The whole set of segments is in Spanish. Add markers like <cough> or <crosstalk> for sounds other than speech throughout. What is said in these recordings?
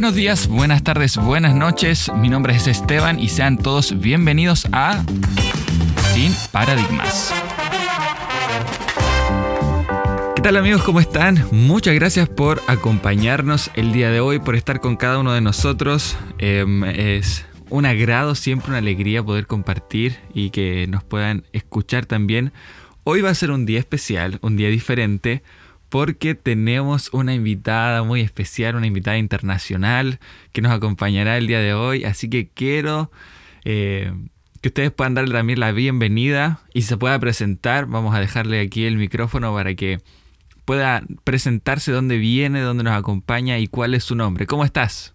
Buenos días, buenas tardes, buenas noches. Mi nombre es Esteban y sean todos bienvenidos a Sin Paradigmas. ¿Qué tal amigos? ¿Cómo están? Muchas gracias por acompañarnos el día de hoy, por estar con cada uno de nosotros. Em, es un agrado, siempre una alegría poder compartir y que nos puedan escuchar también. Hoy va a ser un día especial, un día diferente, porque tenemos una invitada muy especial, una invitada internacional que nos acompañará el día de hoy. Así que quiero eh, que ustedes puedan darle también la bienvenida y se pueda presentar. Vamos a dejarle aquí el micrófono para que pueda presentarse dónde viene, dónde nos acompaña y cuál es su nombre. ¿Cómo estás?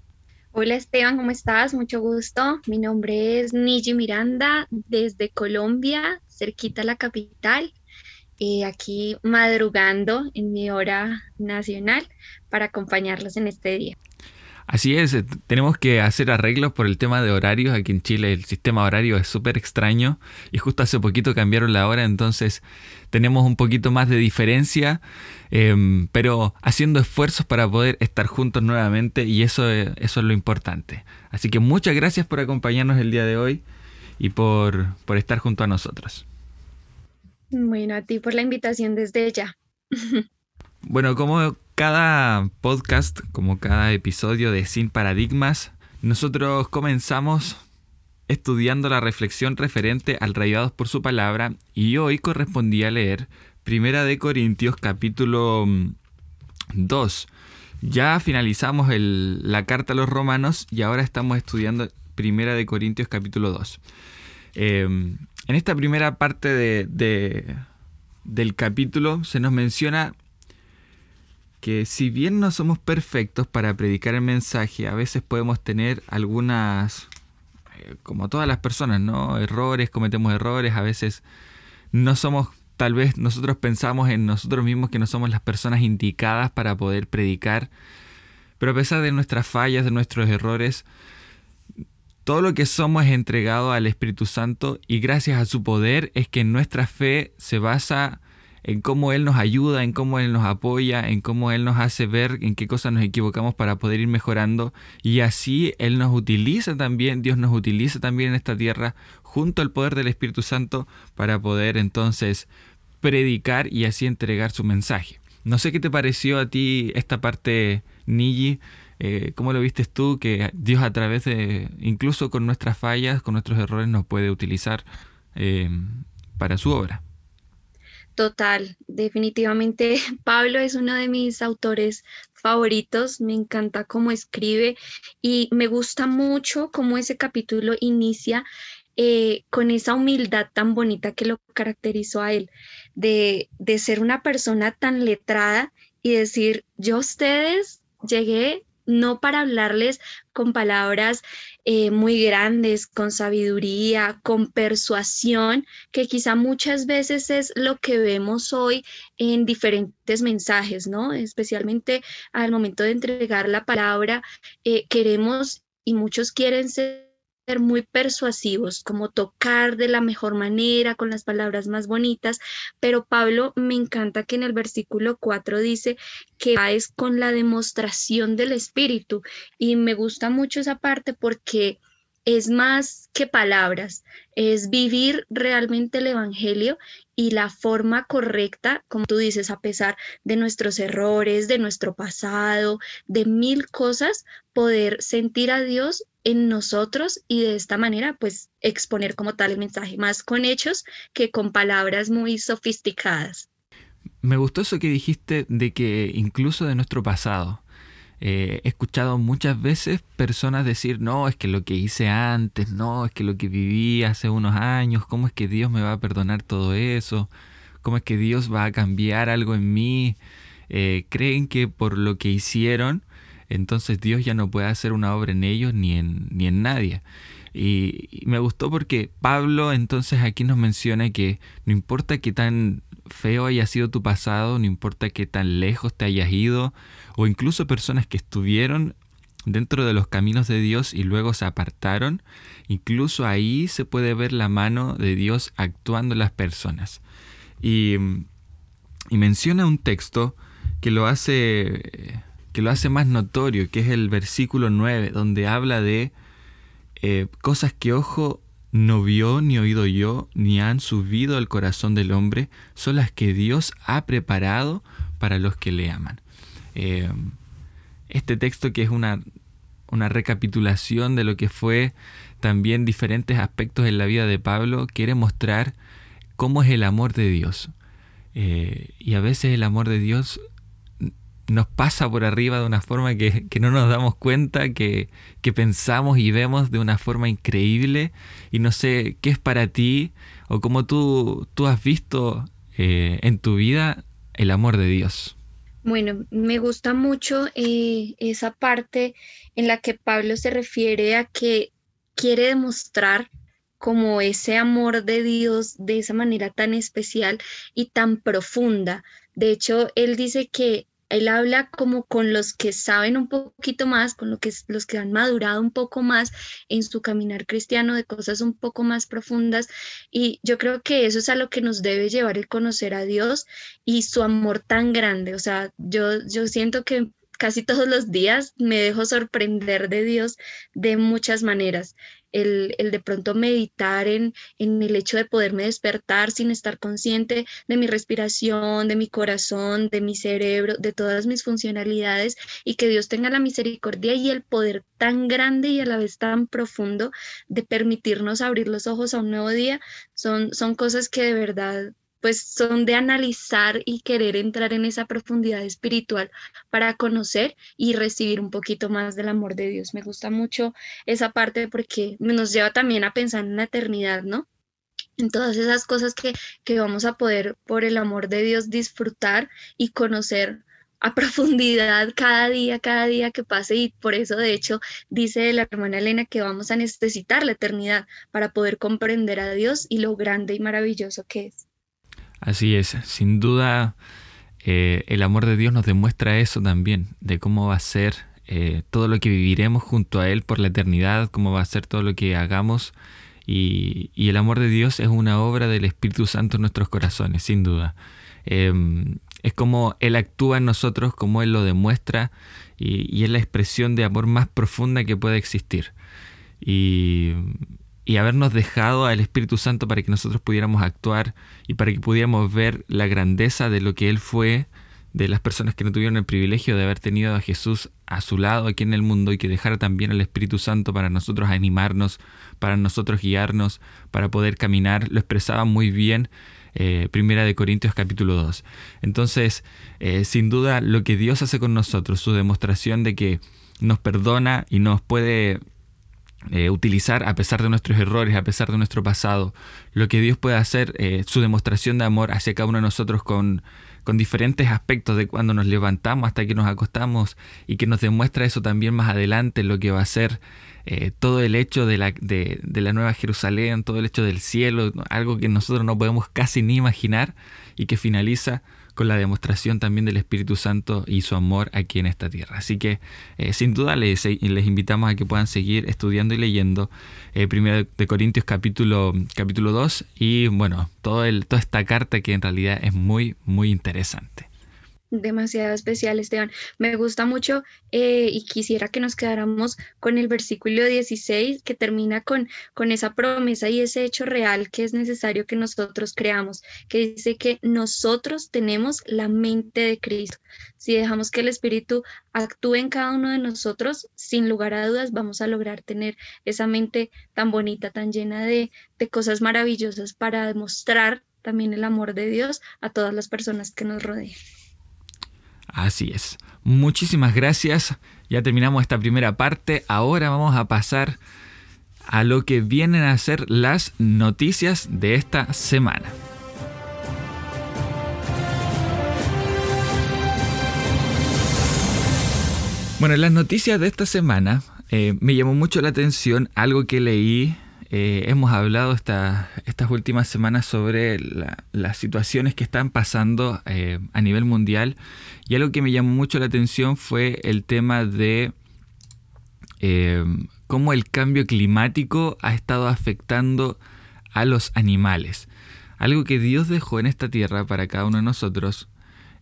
Hola Esteban, ¿cómo estás? Mucho gusto. Mi nombre es Niji Miranda desde Colombia, cerquita a la capital. Eh, aquí madrugando en mi hora nacional para acompañarlos en este día. Así es, eh, tenemos que hacer arreglos por el tema de horarios. Aquí en Chile el sistema horario es súper extraño y justo hace poquito cambiaron la hora, entonces tenemos un poquito más de diferencia, em, pero haciendo esfuerzos para poder estar juntos nuevamente y eso, eso es lo importante. Así que muchas gracias por acompañarnos el día de hoy y por, por estar junto a nosotros. Bueno, a ti por la invitación desde ya. <laughs> bueno, como cada podcast, como cada episodio de Sin Paradigmas, nosotros comenzamos estudiando la reflexión referente al rayados por su palabra y hoy correspondía leer Primera de Corintios capítulo 2. Mm, ya finalizamos la carta a los romanos y ahora estamos estudiando Primera de Corintios capítulo 2. En esta primera parte de, del capítulo se nos menciona que si bien no somos perfectos para predicar el mensaje, a veces podemos tener algunas, eh, como todas las personas, ¿no? Errores, cometemos errores, a veces no somos, tal vez nosotros pensamos en nosotros mismos que no somos las personas indicadas para poder predicar, pero a pesar de nuestras fallas, de nuestros errores, todo lo que somos es entregado al Espíritu Santo y gracias a su poder es que nuestra fe se basa en cómo Él nos ayuda, en cómo Él nos apoya, en cómo Él nos hace ver en qué cosas nos equivocamos para poder ir mejorando. Y así Él nos utiliza también, Dios nos utiliza también en esta tierra junto al poder del Espíritu Santo para poder entonces predicar y así entregar su mensaje. No sé qué te pareció a ti esta parte, Niji. Eh, ¿Cómo lo viste tú? Que Dios a través de, incluso con nuestras fallas, con nuestros errores, nos puede utilizar eh, para su obra. Total, definitivamente <laughs> Pablo es uno de mis autores favoritos, me encanta cómo escribe y me gusta mucho cómo ese capítulo inicia eh, con esa humildad tan bonita que lo caracterizó a él, de, de ser una persona tan letrada y decir, yo ustedes llegué no para hablarles con palabras eh, muy grandes, con sabiduría, con persuasión, que quizá muchas veces es lo que vemos hoy en diferentes mensajes, ¿no? Especialmente al momento de entregar la palabra, eh, queremos y muchos quieren ser muy persuasivos, como tocar de la mejor manera, con las palabras más bonitas, pero Pablo me encanta que en el versículo 4 dice que es con la demostración del Espíritu y me gusta mucho esa parte porque es más que palabras, es vivir realmente el Evangelio y la forma correcta, como tú dices, a pesar de nuestros errores, de nuestro pasado, de mil cosas, poder sentir a Dios en nosotros y de esta manera pues exponer como tal el mensaje, más con hechos que con palabras muy sofisticadas. Me gustó eso que dijiste de que incluso de nuestro pasado, eh, he escuchado muchas veces personas decir, no, es que lo que hice antes, no, es que lo que viví hace unos años, ¿cómo es que Dios me va a perdonar todo eso? ¿Cómo es que Dios va a cambiar algo en mí? Eh, creen que por lo que hicieron, entonces Dios ya no puede hacer una obra en ellos ni en, ni en nadie. Y, me gustó porque Pablo entonces aquí nos menciona que no importa qué tan feo haya sido tu pasado, no importa qué tan lejos te hayas ido, o incluso personas que estuvieron dentro de los caminos de Dios y luego se apartaron, incluso ahí se puede ver la mano de Dios actuando en las personas. Y, y menciona un texto que lo hace que lo hace más notorio, que es el versículo 9, donde habla de eh, cosas que ojo no vio, ni oído yo, ni han subido al corazón del hombre, son las que Dios ha preparado para los que le aman. Eh, este texto que es una, una recapitulación de lo que fue también diferentes aspectos en la vida de Pablo, quiere mostrar cómo es el amor de Dios. Eh, y a veces el amor de Dios nos pasa por arriba de una forma que, no nos damos cuenta, que, pensamos y vemos de una forma increíble. Y no sé qué es para ti o cómo tú, tú has visto eh, en tu vida el amor de Dios. Bueno, me gusta mucho eh, esa parte en la que Pablo se refiere a que quiere demostrar como ese amor de Dios de esa manera tan especial y tan profunda. De hecho, él dice que él habla como con los que saben un poquito más, con lo que, los que han madurado un poco más en su caminar cristiano de cosas un poco más profundas. Y yo creo que eso es a lo que nos debe llevar el conocer a Dios y su amor tan grande. O sea, yo, yo siento que casi todos los días me dejo sorprender de Dios de muchas maneras. El, de pronto meditar en, en el hecho de poderme despertar sin estar consciente de mi respiración, de mi corazón, de mi cerebro, de todas mis funcionalidades y que Dios tenga la misericordia y el poder tan grande y a la vez tan profundo de permitirnos abrir los ojos a un nuevo día, son, son cosas que de verdad pues son de analizar y querer entrar en esa profundidad espiritual para conocer y recibir un poquito más del amor de Dios. Me gusta mucho esa parte porque nos lleva también a pensar en la eternidad, ¿no? En todas esas cosas que, que vamos a poder, por el amor de Dios, disfrutar y conocer a <laughs> profundidad cada día, cada día que pase y por eso de hecho dice la hermana Elena que vamos a necesitar la eternidad para poder comprender a Dios y lo grande y maravilloso que es. Así es, sin duda eh, el amor de Dios nos demuestra eso también, de cómo va a ser eh, todo lo que viviremos junto a Él por la eternidad, cómo va a ser todo lo que hagamos. Y, el amor de Dios es una obra del Espíritu Santo en nuestros corazones, sin duda. Em, es como Él actúa en nosotros, como Él lo demuestra, y, y es la expresión de amor más profunda que puede existir. Y, y habernos dejado al Espíritu Santo para que nosotros pudiéramos actuar y para que pudiéramos ver la grandeza de lo que Él fue, de las personas que no tuvieron el privilegio de haber tenido a Jesús a su lado aquí en el mundo y que dejara también al Espíritu Santo para nosotros animarnos, para nosotros guiarnos, para poder caminar. Lo expresaba muy bien eh, Primera de Corintios capítulo 2. Entonces, eh, sin duda, lo que Dios hace con nosotros, su demostración de que nos perdona y nos puede eh, utilizar a pesar de nuestros errores, a pesar de nuestro pasado, lo que Dios puede hacer, eh, su demostración de amor hacia cada uno de nosotros con, con diferentes aspectos de cuando nos levantamos hasta que nos acostamos y que nos demuestra eso también más adelante, lo que va a ser eh, todo el hecho de la, de, de la Nueva Jerusalén, todo el hecho del cielo, algo que nosotros no podemos casi ni imaginar y que finaliza con la demostración también del Espíritu Santo y su amor aquí en esta tierra. Así que eh, sin duda les, les, invitamos a que puedan seguir estudiando y leyendo eh, Primero de Corintios capítulo, capítulo 2 y bueno, todo el, toda esta carta que en realidad es muy, muy interesante demasiado especial, Esteban. Me gusta mucho eh, y quisiera que nos quedáramos con el versículo 16 que termina con, con esa promesa y ese hecho real que es necesario que nosotros creamos, que dice que nosotros tenemos la mente de Cristo. Si dejamos que el Espíritu actúe en cada uno de nosotros, sin lugar a dudas vamos a lograr tener esa mente tan bonita, tan llena de, de cosas maravillosas para demostrar también el amor de Dios a todas las personas que nos rodean. Así es. Muchísimas gracias. Ya terminamos esta primera parte. Ahora vamos a pasar a lo que vienen a ser las noticias de esta semana. Bueno, las noticias de esta semana eh, me llamó mucho la atención algo que leí eh, hemos hablado estas últimas semanas sobre las situaciones que están pasando eh, a nivel mundial y algo que me llamó mucho la atención fue el tema de eh, cómo el cambio climático ha estado afectando a los animales. Algo que Dios dejó en esta tierra para cada uno de nosotros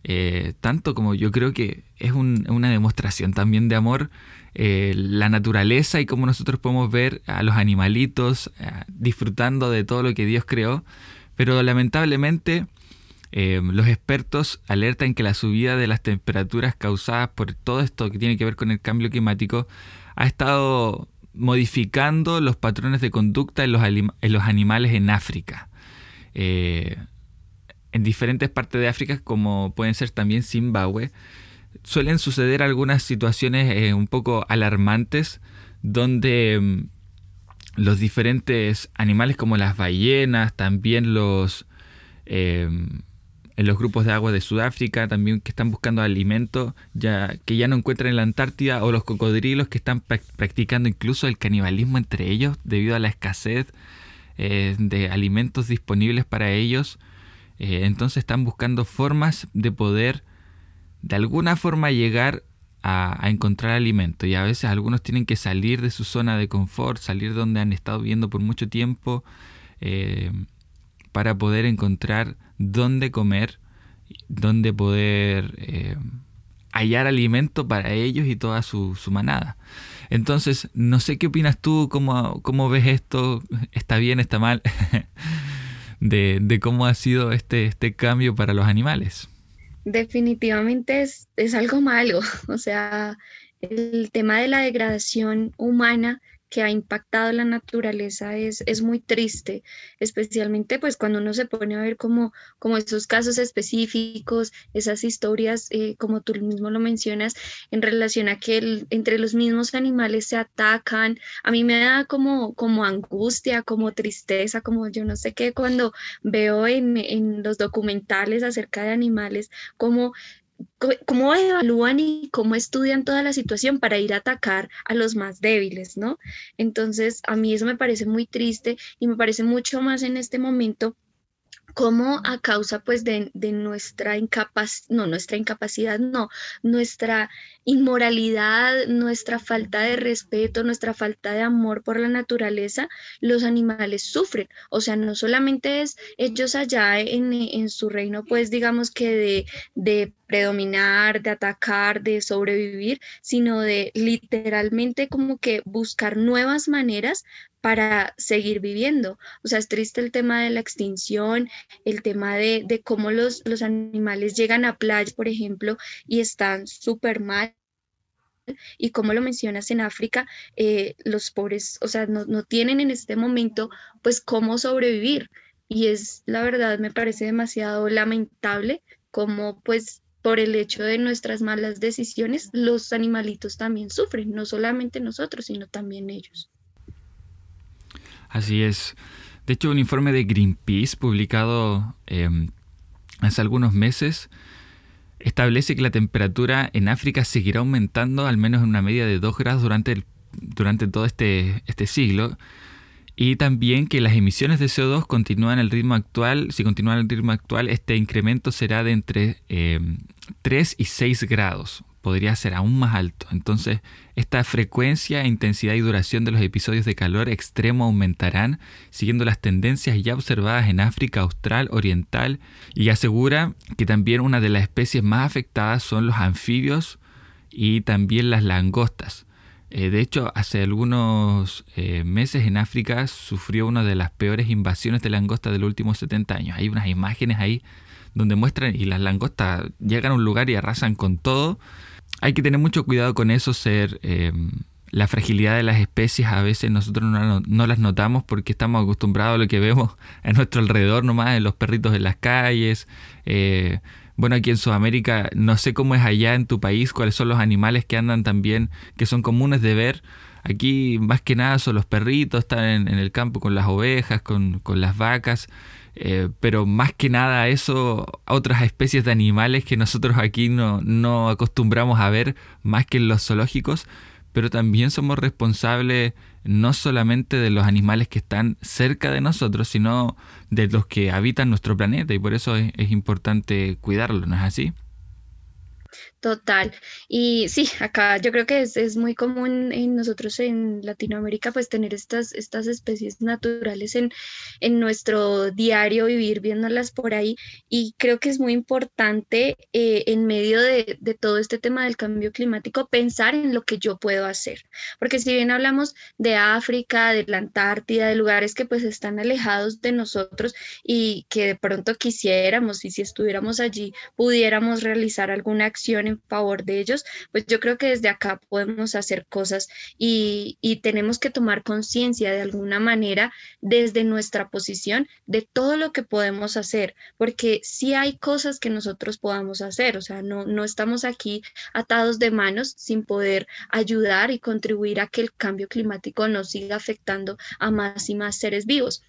eh, tanto como yo creo que es una demostración también de amor, eh, la naturaleza y cómo nosotros podemos ver a los animalitos disfrutando de todo lo que Dios creó, pero lamentablemente los expertos alertan que la subida de las temperaturas causadas por todo esto que tiene que ver con el cambio climático ha estado modificando los patrones de conducta en los, animales en África. Eh, en diferentes partes de África, como pueden ser también Zimbabue, suelen suceder algunas situaciones eh, un poco alarmantes donde mm, los diferentes animales como las ballenas, también los... En los grupos de agua de Sudáfrica también que están buscando alimento ya, que ya no encuentran en la Antártida o los cocodrilos que están practicando incluso el canibalismo entre ellos debido a la escasez eh, de alimentos disponibles para ellos. Eh, entonces están buscando formas de poder de alguna forma llegar a, encontrar alimento y a veces algunos tienen que salir de su zona de confort, salir donde han estado viviendo por mucho tiempo. Eh, para poder encontrar dónde comer, dónde poder eh, hallar alimento para ellos y toda su, manada. Entonces, no sé qué opinas tú, cómo, cómo ves esto, está bien, está mal, <laughs> de, de, cómo ha sido este, este cambio para los animales. Definitivamente es, es algo malo, <laughs> o sea, el tema de la degradación humana que ha impactado la naturaleza es, es muy triste, especialmente pues cuando uno se pone a ver como, como esos casos específicos, esas historias, eh, como tú mismo lo mencionas, en relación a que entre los mismos animales se atacan. A mí me da como, como angustia, como tristeza, como yo no sé qué, cuando veo en, en los documentales acerca de animales, como cómo evalúan y cómo estudian toda la situación para ir a atacar a los más débiles, ¿no? Entonces, a mí eso me parece muy triste y me parece mucho más en este momento como a causa pues de, nuestra incapacidad, no, nuestra incapacidad, no, nuestra inmoralidad, nuestra falta de respeto, nuestra falta de amor por la naturaleza, los animales sufren. O sea, no solamente es ellos allá en, su reino, pues digamos que de, de predominar, de atacar, de sobrevivir, sino de literalmente como que buscar nuevas maneras para seguir viviendo. O sea, es triste el tema de la extinción, el tema de, cómo los, los animales llegan a playa, por ejemplo, y están súper mal y como lo mencionas en África, eh, los pobres, o sea, no, no, tienen en este momento pues cómo sobrevivir. Y es, la verdad, me parece demasiado lamentable como pues por el hecho de nuestras malas decisiones, los animalitos también sufren, no solamente nosotros, sino también ellos. Así es. De hecho, un informe de Greenpeace publicado em, hace algunos meses establece que la temperatura en África seguirá aumentando al menos en una media de 2 grados durante, durante todo este, este siglo. Y también que las emisiones de CO2 continúan el ritmo actual. Si continúan el ritmo actual, este incremento será de entre 3 em, y 6 grados podría ser aún más alto. Entonces, esta frecuencia, intensidad y duración de los episodios de calor extremo aumentarán, siguiendo las tendencias ya observadas en África Austral, Oriental, y asegura que también una de las especies más afectadas son los anfibios y también las langostas. Eh, de hecho, hace algunos eh, meses en África sufrió una de las peores invasiones de langostas de los últimos 70 años. Hay unas imágenes ahí donde muestran y las langostas llegan a un lugar y arrasan con todo hay que tener mucho cuidado con eso, ser em, la fragilidad de las especies a veces nosotros no, las notamos porque estamos acostumbrados a lo que vemos a nuestro alrededor nomás, en los perritos en las calles. Eh, bueno, aquí en Sudamérica no sé cómo es allá en tu país, cuáles son los animales que andan también, que son comunes de ver. Aquí más que nada son los perritos, están en, el campo con las ovejas, con, con las vacas. Eh, pero más que nada eso, otras especies de animales que nosotros aquí no, no acostumbramos a ver más que en los zoológicos, pero también somos responsables no solamente de los animales que están cerca de nosotros, sino de los que habitan nuestro planeta y por eso es, importante cuidarlo, ¿no es así? Total. Y sí, acá yo creo que es, es, muy común en nosotros en Latinoamérica pues tener estas, estas especies naturales en, en nuestro diario, vivir viéndolas por ahí. Y creo que es muy importante eh, en medio de, de, todo este tema del cambio climático pensar en lo que yo puedo hacer. Porque si bien hablamos de África, de la Antártida, de lugares que pues están alejados de nosotros y que de pronto quisiéramos y si estuviéramos allí pudiéramos realizar alguna acción en favor de ellos, pues yo creo que desde acá podemos hacer cosas y, tenemos que tomar conciencia de alguna manera desde nuestra posición de todo lo que podemos hacer, porque si hay cosas que nosotros podamos hacer, o sea, no, no estamos aquí atados de manos sin poder ayudar y contribuir a que el cambio climático no siga afectando a más y más seres vivos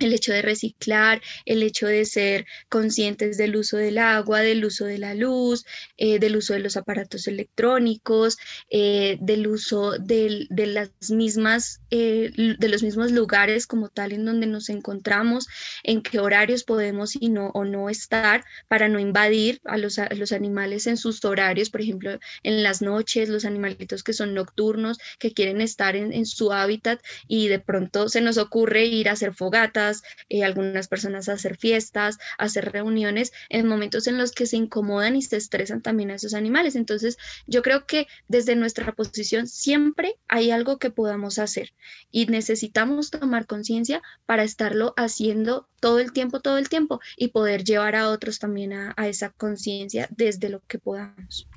el hecho de reciclar, el hecho de ser conscientes del uso del agua, del uso de la luz, eh, del uso de los aparatos electrónicos, eh, del uso de las mismas, eh, de los mismos lugares como tal en donde nos encontramos, en qué horarios podemos y no, o no estar para no invadir a los, animales en sus horarios, por ejemplo, en las noches, los animalitos que son nocturnos, que quieren estar en, en su hábitat y de pronto se nos ocurre ir a hacer fogatas, eh, algunas personas a hacer fiestas, a hacer reuniones en momentos en los que se incomodan y se estresan también a esos animales. Entonces, yo creo que desde nuestra posición siempre hay algo que podamos hacer y necesitamos tomar conciencia para estarlo haciendo todo el tiempo, todo el tiempo y poder llevar a otros también a, a esa conciencia desde lo que podamos.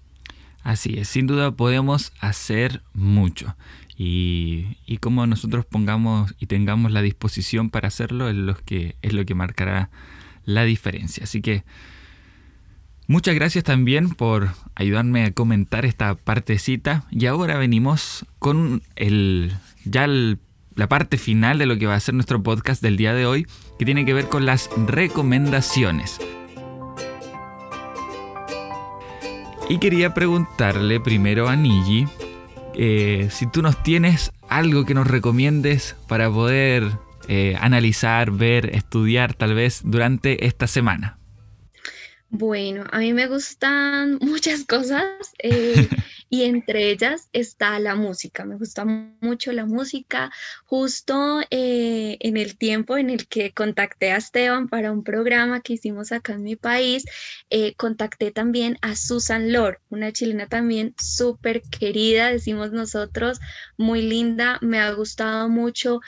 Así es, sin duda podemos hacer mucho y, y como nosotros pongamos y tengamos la disposición para hacerlo es lo que, es lo que marcará la diferencia. Así que muchas gracias también por ayudarme a comentar esta partecita y ahora venimos con el, ya la parte final de lo que va a ser nuestro podcast del día de hoy que tiene que ver con las recomendaciones. Y quería preguntarle primero a Niji eh, si tú nos tienes algo que nos recomiendes para poder eh, analizar, ver, estudiar tal vez durante esta semana. Bueno, a mí me gustan <laughs> muchas cosas eh, <laughs> y entre ellas está la música. Me gusta mucho la música. Justo eh, en el tiempo en el que contacté a Esteban para un programa que hicimos acá en mi país, eh, contacté también a Susan Lord, una chilena también súper querida, decimos nosotros, muy linda. Me ha gustado mucho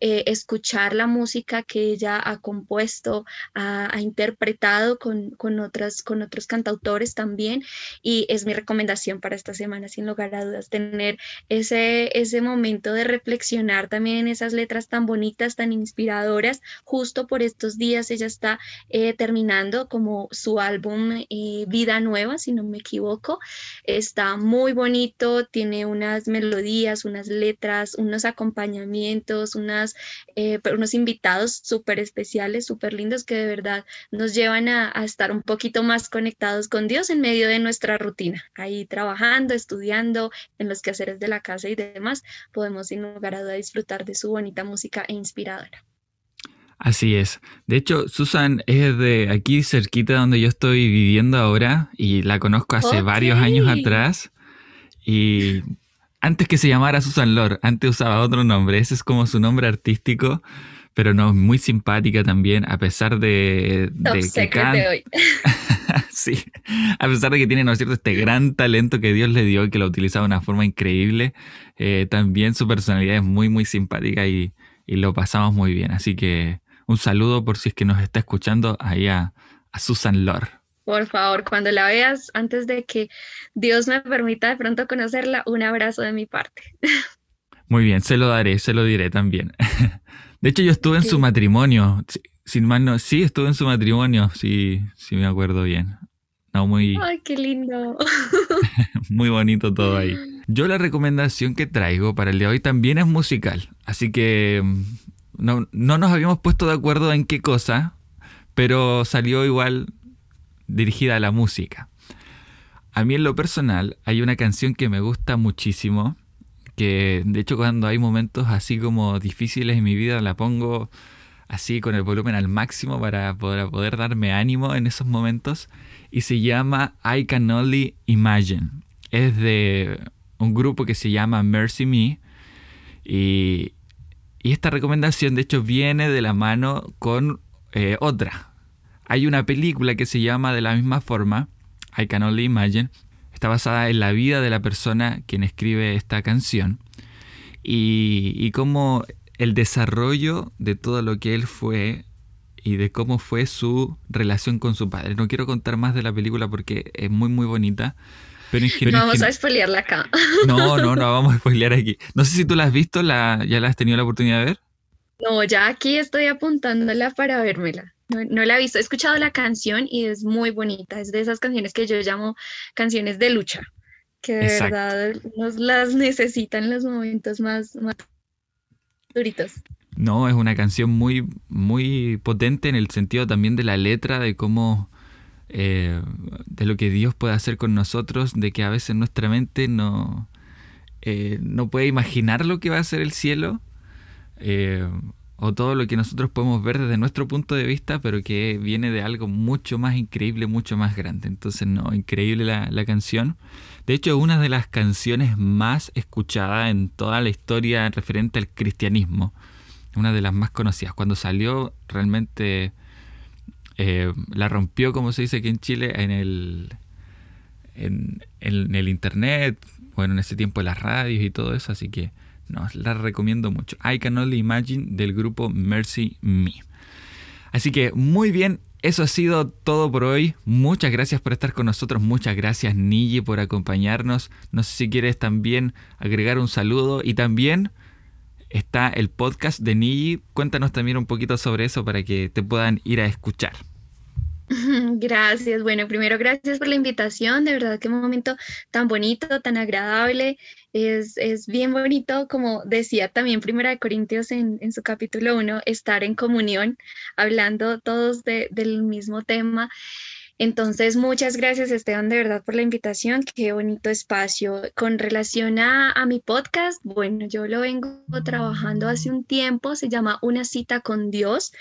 eh, escuchar la música que ella ha compuesto, ha, interpretado con, con, otras, con otros cantautores también. Y es mi recomendación para esta semana, sin lugar a dudas, tener ese, ese momento de reflexionar también en esas letras tan bonitas, tan inspiradoras. Justo por estos días ella está eh, terminando como su álbum eh, Vida Nueva, si no me equivoco. Está muy bonito, tiene unas melodías, unas letras, unos acompañamientos, unas eh, unos invitados súper especiales, súper lindos que de verdad nos llevan a, estar un poquito más conectados con Dios en medio de nuestra rutina. Ahí trabajando, estudiando, en los quehaceres de la casa y demás, podemos sin lugar a duda disfrutar de su bonita música e inspiradora. Así es. De hecho, Susan es de aquí cerquita donde yo estoy viviendo ahora y la conozco hace varios años atrás. Y antes que se llamara Susan Lord, antes usaba otro nombre, ese es como su nombre artístico, pero no, muy simpática también, a pesar de, que canta. <laughs> sí, a pesar de que tiene, ¿no es cierto?, este gran talento que Dios le dio y que lo utilizaba de una forma increíble, eh, también su personalidad es muy, muy simpática y, lo pasamos muy bien. Así que un saludo por si es que nos está escuchando ahí a, a Susan Lord. Por favor, cuando la veas, antes de que Dios me permita de pronto conocerla, un abrazo de mi parte. Muy bien, se lo daré, se lo diré también. <laughs> De hecho, yo estuve en su matrimonio. Sin mal no, sí, estuve en su matrimonio, sí, sí me acuerdo bien. No, muy. <laughs> Ay, qué lindo. <laughs> muy bonito todo ahí. Yo la recomendación que traigo para el día de hoy también es musical. Así que mm, no, no nos habíamos puesto de acuerdo en qué cosa, pero salió igual dirigida a la música. A mí en lo personal hay una canción que me gusta muchísimo, que de hecho cuando hay momentos así como difíciles en mi vida la pongo así con el volumen al máximo para poder, poder darme ánimo en esos momentos. Y se llama I Can Only Imagine. Es de un grupo que se llama Mercy Me. Y, esta recomendación de hecho viene de la mano con eh, otra. Hay una película que se llama de la misma forma, I Can Only Imagine. Está basada en la vida de la persona quien escribe esta canción. Y, y cómo el desarrollo de todo lo que él fue y de cómo fue su relación con su padre. No quiero contar más de la película porque es muy muy bonita. Pero no vamos a spoilearla acá. No, no, no <laughs> vamos a spoilear aquí. No sé si tú la has visto, la, ¿ya la has tenido la oportunidad de ver? No, ya aquí estoy apuntándola para vérmela. No, no, la he visto, he escuchado la canción y es muy bonita. Es de esas canciones que yo llamo canciones de lucha, que de verdad nos las necesitan en los momentos más, más no, es una canción muy, muy potente en el sentido también de la letra, de cómo, eh, de lo que Dios puede hacer con nosotros, de que a veces nuestra mente no, eh, no puede imaginar lo que va a ser el cielo, eh, o todo lo que nosotros podemos ver desde nuestro punto de vista, pero que viene de algo mucho más increíble, mucho más grande. Entonces, no, increíble la, la canción. De hecho, es una de las canciones más escuchadas en toda la historia referente al cristianismo. Una de las más conocidas. Cuando salió, realmente eh, la rompió, como se dice aquí en Chile, en el, en, el internet, bueno, en ese tiempo en las radios y todo eso. Así que no, la recomiendo mucho. I Can Only Imagine del grupo Mercy Me. Así que muy bien, eso ha sido todo por hoy. Muchas gracias por estar con nosotros. Muchas gracias, Niji, por acompañarnos. No sé si quieres también agregar un saludo. Y también está el podcast de Niji. Cuéntanos también un poquito sobre eso para que te puedan ir a escuchar. <laughs> Gracias. Bueno, primero gracias por la invitación. De verdad, qué momento tan bonito, tan agradable. Es, es bien bonito, como decía también Primera de Corintios en, en, su capítulo 1, estar en comunión, hablando todos de, del mismo tema. Entonces, muchas gracias Esteban de verdad por la invitación. Qué bonito espacio. Con relación a, a, mi podcast, bueno, yo lo vengo trabajando hace un tiempo, se llama Una cita con Dios.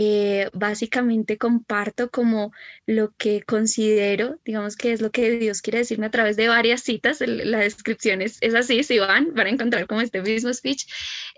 Eh, básicamente comparto como lo que considero, digamos que es lo que Dios quiere decirme a través de varias citas. La descripción es, así, si van, van a encontrar como este mismo speech,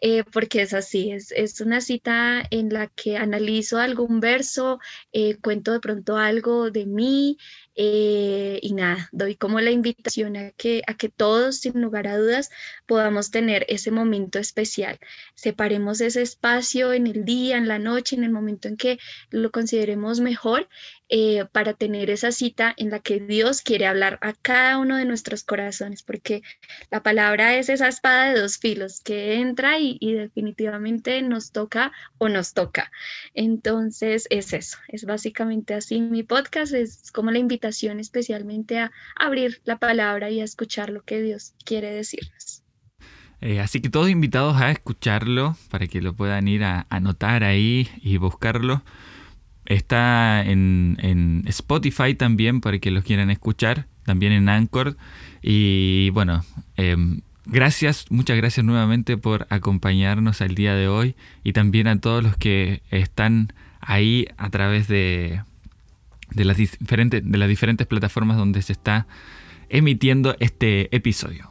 eh, porque es así, es, es, una cita en la que analizo algún verso, eh, cuento de pronto algo de mí, eh, y nada, doy como la invitación a que, a que todos, sin lugar a dudas, podamos tener ese momento especial. Separemos ese espacio en el día, en la noche, en el momento en que lo consideremos mejor eh, para tener esa cita en la que Dios quiere hablar a cada uno de nuestros corazones, porque la palabra es esa espada de dos filos que entra y, definitivamente nos toca o nos toca. Entonces es eso, es básicamente así mi podcast, es como la invitación especialmente a abrir la palabra y a escuchar lo que Dios quiere decirnos. Eh, así que todos invitados a escucharlo para que lo puedan ir a anotar ahí y buscarlo. Está en, Spotify también para que los quieran escuchar, también en Anchor. Y bueno, em, gracias, muchas gracias nuevamente por acompañarnos al día de hoy y también a todos los que están ahí a través de, de, las, diferentes, de las diferentes plataformas donde se está emitiendo este episodio.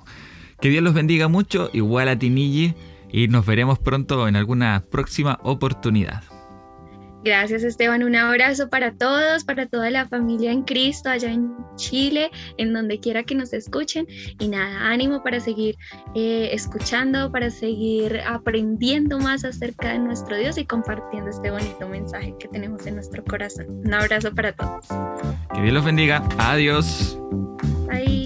Que Dios los bendiga mucho, igual a Tinille, y nos veremos pronto en alguna próxima oportunidad. Gracias Esteban, un abrazo para todos, para toda la familia en Cristo allá en Chile, en donde quiera que nos escuchen. Y nada, ánimo para seguir eh, escuchando, para seguir aprendiendo más acerca de nuestro Dios y compartiendo este bonito mensaje que tenemos en nuestro corazón. Un abrazo para todos. Que Dios los bendiga. Adiós. Bye.